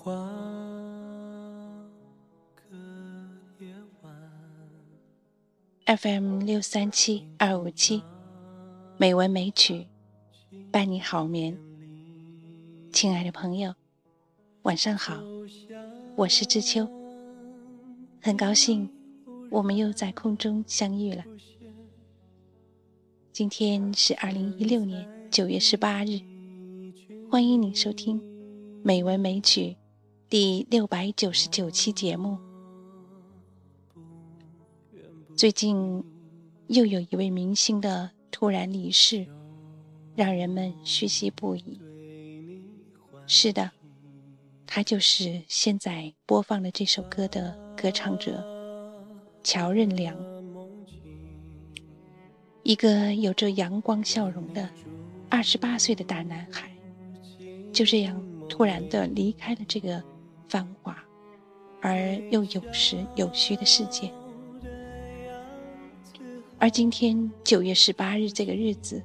花个夜晚。FM 六三七二五七，美文美曲，伴你好眠。亲爱的朋友，晚上好，我是知秋，很高兴我们又在空中相遇了。今天是二零一六年九月十八日，欢迎你收听《美文美曲》。第六百九十九期节目。最近又有一位明星的突然离世，让人们唏嘘不已。是的，他就是现在播放的这首歌的歌唱者乔任梁，一个有着阳光笑容的二十八岁的大男孩，就这样突然的离开了这个。繁华而又有实有虚的世界，而今天九月十八日这个日子，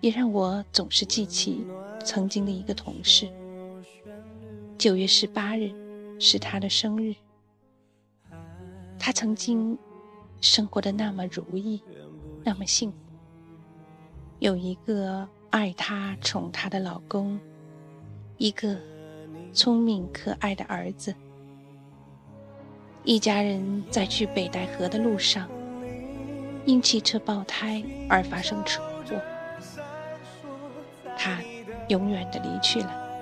也让我总是记起曾经的一个同事。九月十八日是他的生日，他曾经生活的那么如意，那么幸福，有一个爱她宠她的老公，一个。聪明可爱的儿子，一家人在去北戴河的路上，因汽车爆胎而发生车祸。她永远的离去了，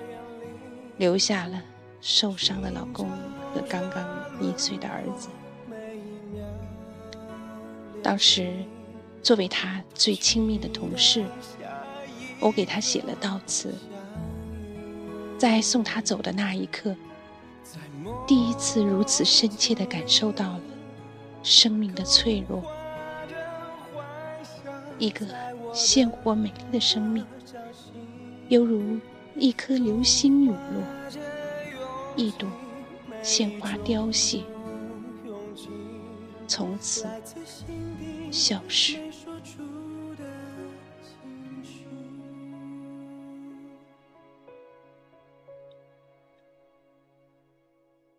留下了受伤的老公和刚刚一岁的儿子。当时，作为他最亲密的同事，我给他写了悼词。在送他走的那一刻，第一次如此深切地感受到了生命的脆弱。一个鲜活美丽的生命，犹如一颗流星陨落，一朵鲜花凋谢，从此消失。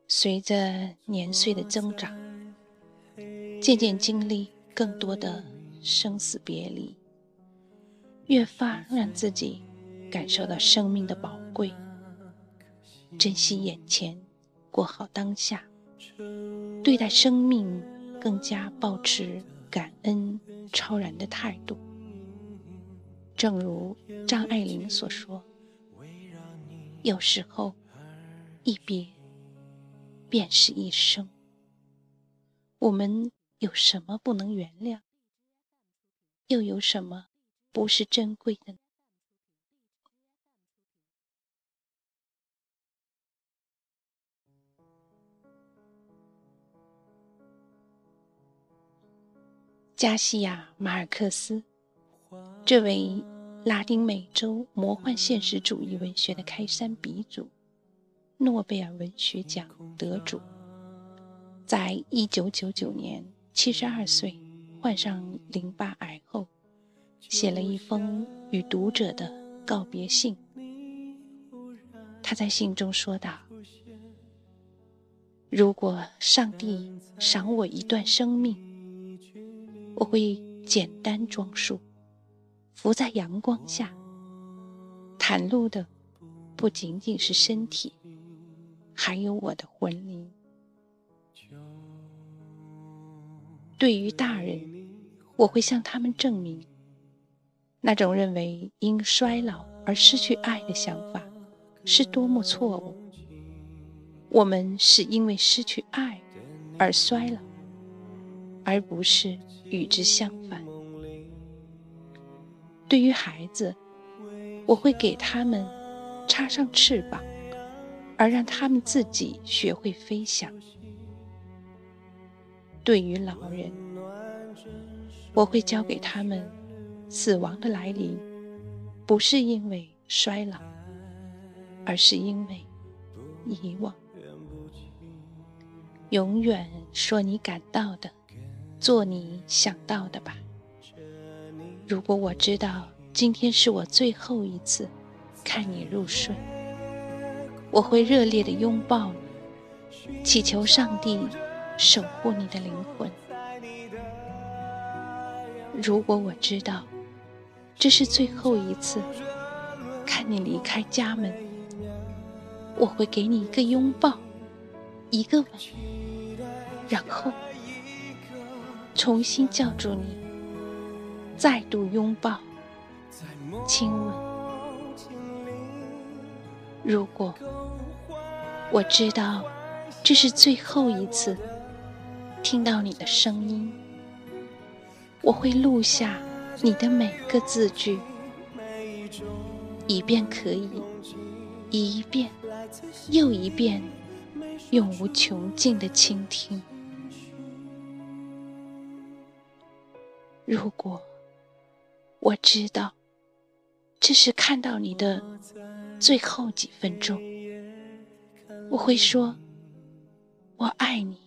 随着年岁的增长，渐渐经历更多的生死别离，越发让自己感受到生命的宝贵，珍惜眼前，过好当下，对待生命更加保持感恩超然的态度。正如张爱玲所说：“有时候，一别。”便是一生。我们有什么不能原谅？又有什么不是珍贵的呢？加西亚·马尔克斯，这位拉丁美洲魔幻现实主义文学的开山鼻祖。诺贝尔文学奖得主，在一九九九年七十二岁患上淋巴癌后，写了一封与读者的告别信。他在信中说道：“如果上帝赏我一段生命，我会简单装束，伏在阳光下，袒露的不仅仅是身体。”还有我的魂灵。对于大人，我会向他们证明，那种认为因衰老而失去爱的想法是多么错误。我们是因为失去爱而衰老，而不是与之相反。对于孩子，我会给他们插上翅膀。而让他们自己学会飞翔。对于老人，我会教给他们，死亡的来临，不是因为衰老，而是因为遗忘。永远说你感到的，做你想到的吧。如果我知道今天是我最后一次看你入睡，我会热烈的拥抱你，祈求上帝守护你的灵魂。如果我知道这是最后一次看你离开家门，我会给你一个拥抱，一个吻，然后重新叫住你。再度拥抱、亲吻。如果我知道这是最后一次听到你的声音，我会录下你的每个字句，以便可以一遍又一遍、永无穷尽的倾听。如果。我知道，这是看到你的最后几分钟，我会说“我爱你”，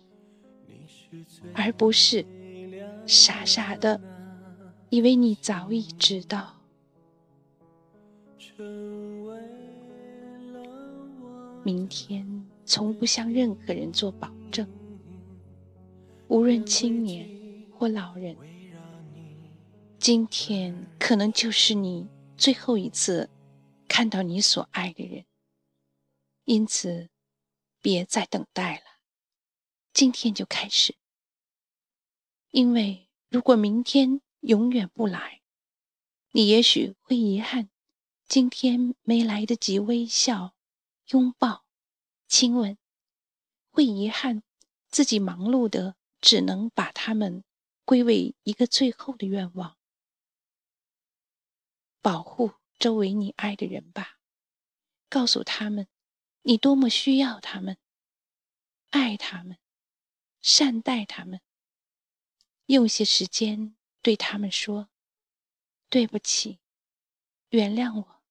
而不是傻傻的以为你早已知道。明天从不向任何人做保证，无论青年或老人。今天可能就是你最后一次看到你所爱的人，因此别再等待了，今天就开始。因为如果明天永远不来，你也许会遗憾今天没来得及微笑、拥抱、亲吻，会遗憾自己忙碌的只能把他们归为一个最后的愿望。保护周围你爱的人吧，告诉他们你多么需要他们，爱他们，善待他们。用些时间对他们说：“对不起，原谅我，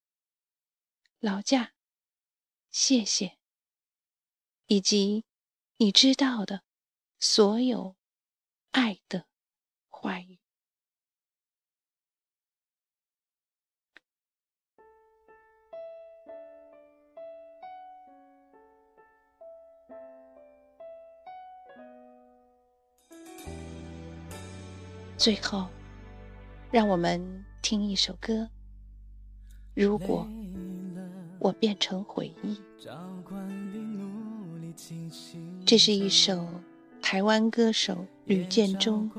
劳驾，谢谢，以及你知道的所有爱的话语。”最后，让我们听一首歌。如果我变成回忆，这是一首台湾歌手吕建中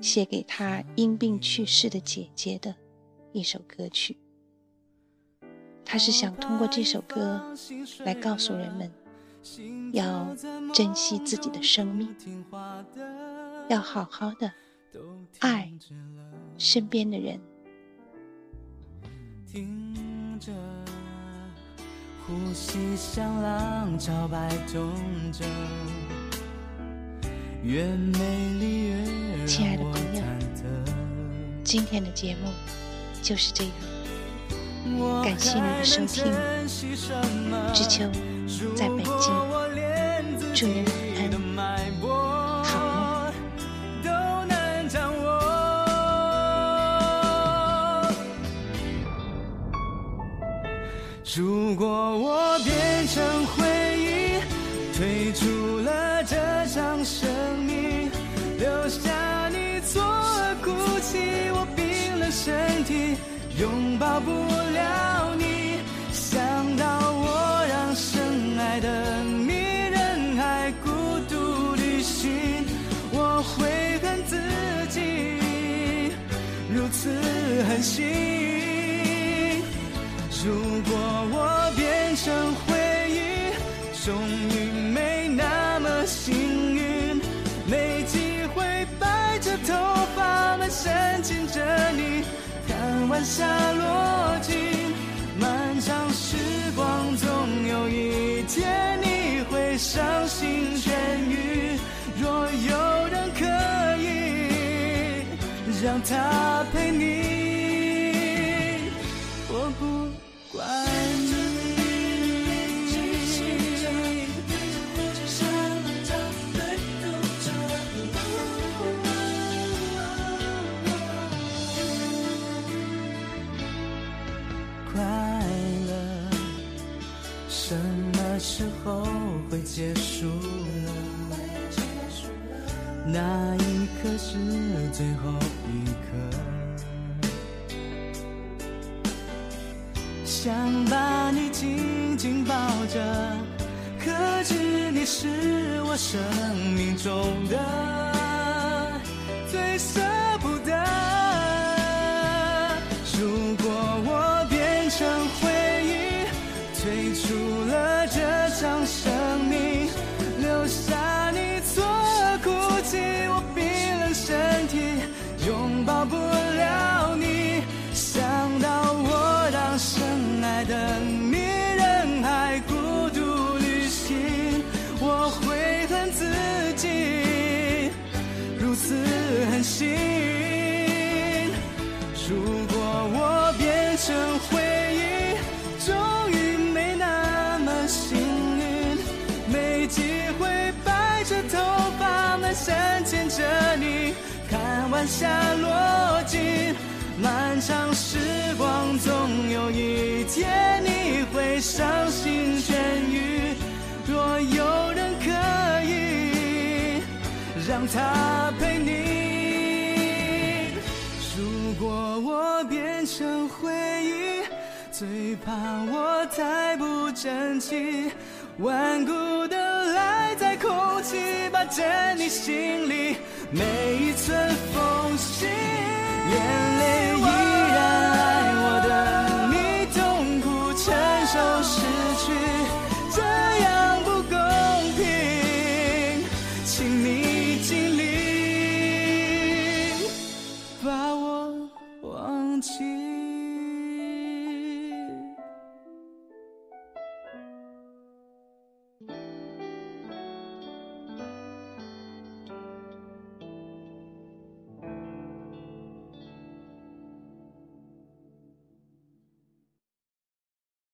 写给他因病去世的姐姐的一首歌曲。他是想通过这首歌来告诉人们，要珍惜自己的生命，要好好的。爱身边的人。听着，呼吸像浪潮摆动着，越美丽越亲爱的朋友，今天的节目就是这样。感谢你的收听，知秋在北京，祝你如果我变成回忆，退出了这场生命，留下你左耳哭泣，我冰冷身体拥抱不了你。想到我让深爱的你人海孤独旅行，我会恨自己如此狠心。如果生回忆，终于没那么幸运，没机会白着头发们深情着你，看晚霞落尽，漫长时光总有一天你会伤心痊愈。若有人可以让他陪你。快乐什么时候会结束了？那一刻是最后一刻。想把你紧紧抱着可知你是我生命中的心。如果我变成回忆，终于没那么幸运，没机会白着头发满山牵着你，看晚霞落尽。漫长时光，总有一天你会伤心痊愈。若有人可以让他陪你。果我变成回忆，最怕我太不争气，顽固的赖在空气，霸占你心里每一寸缝隙。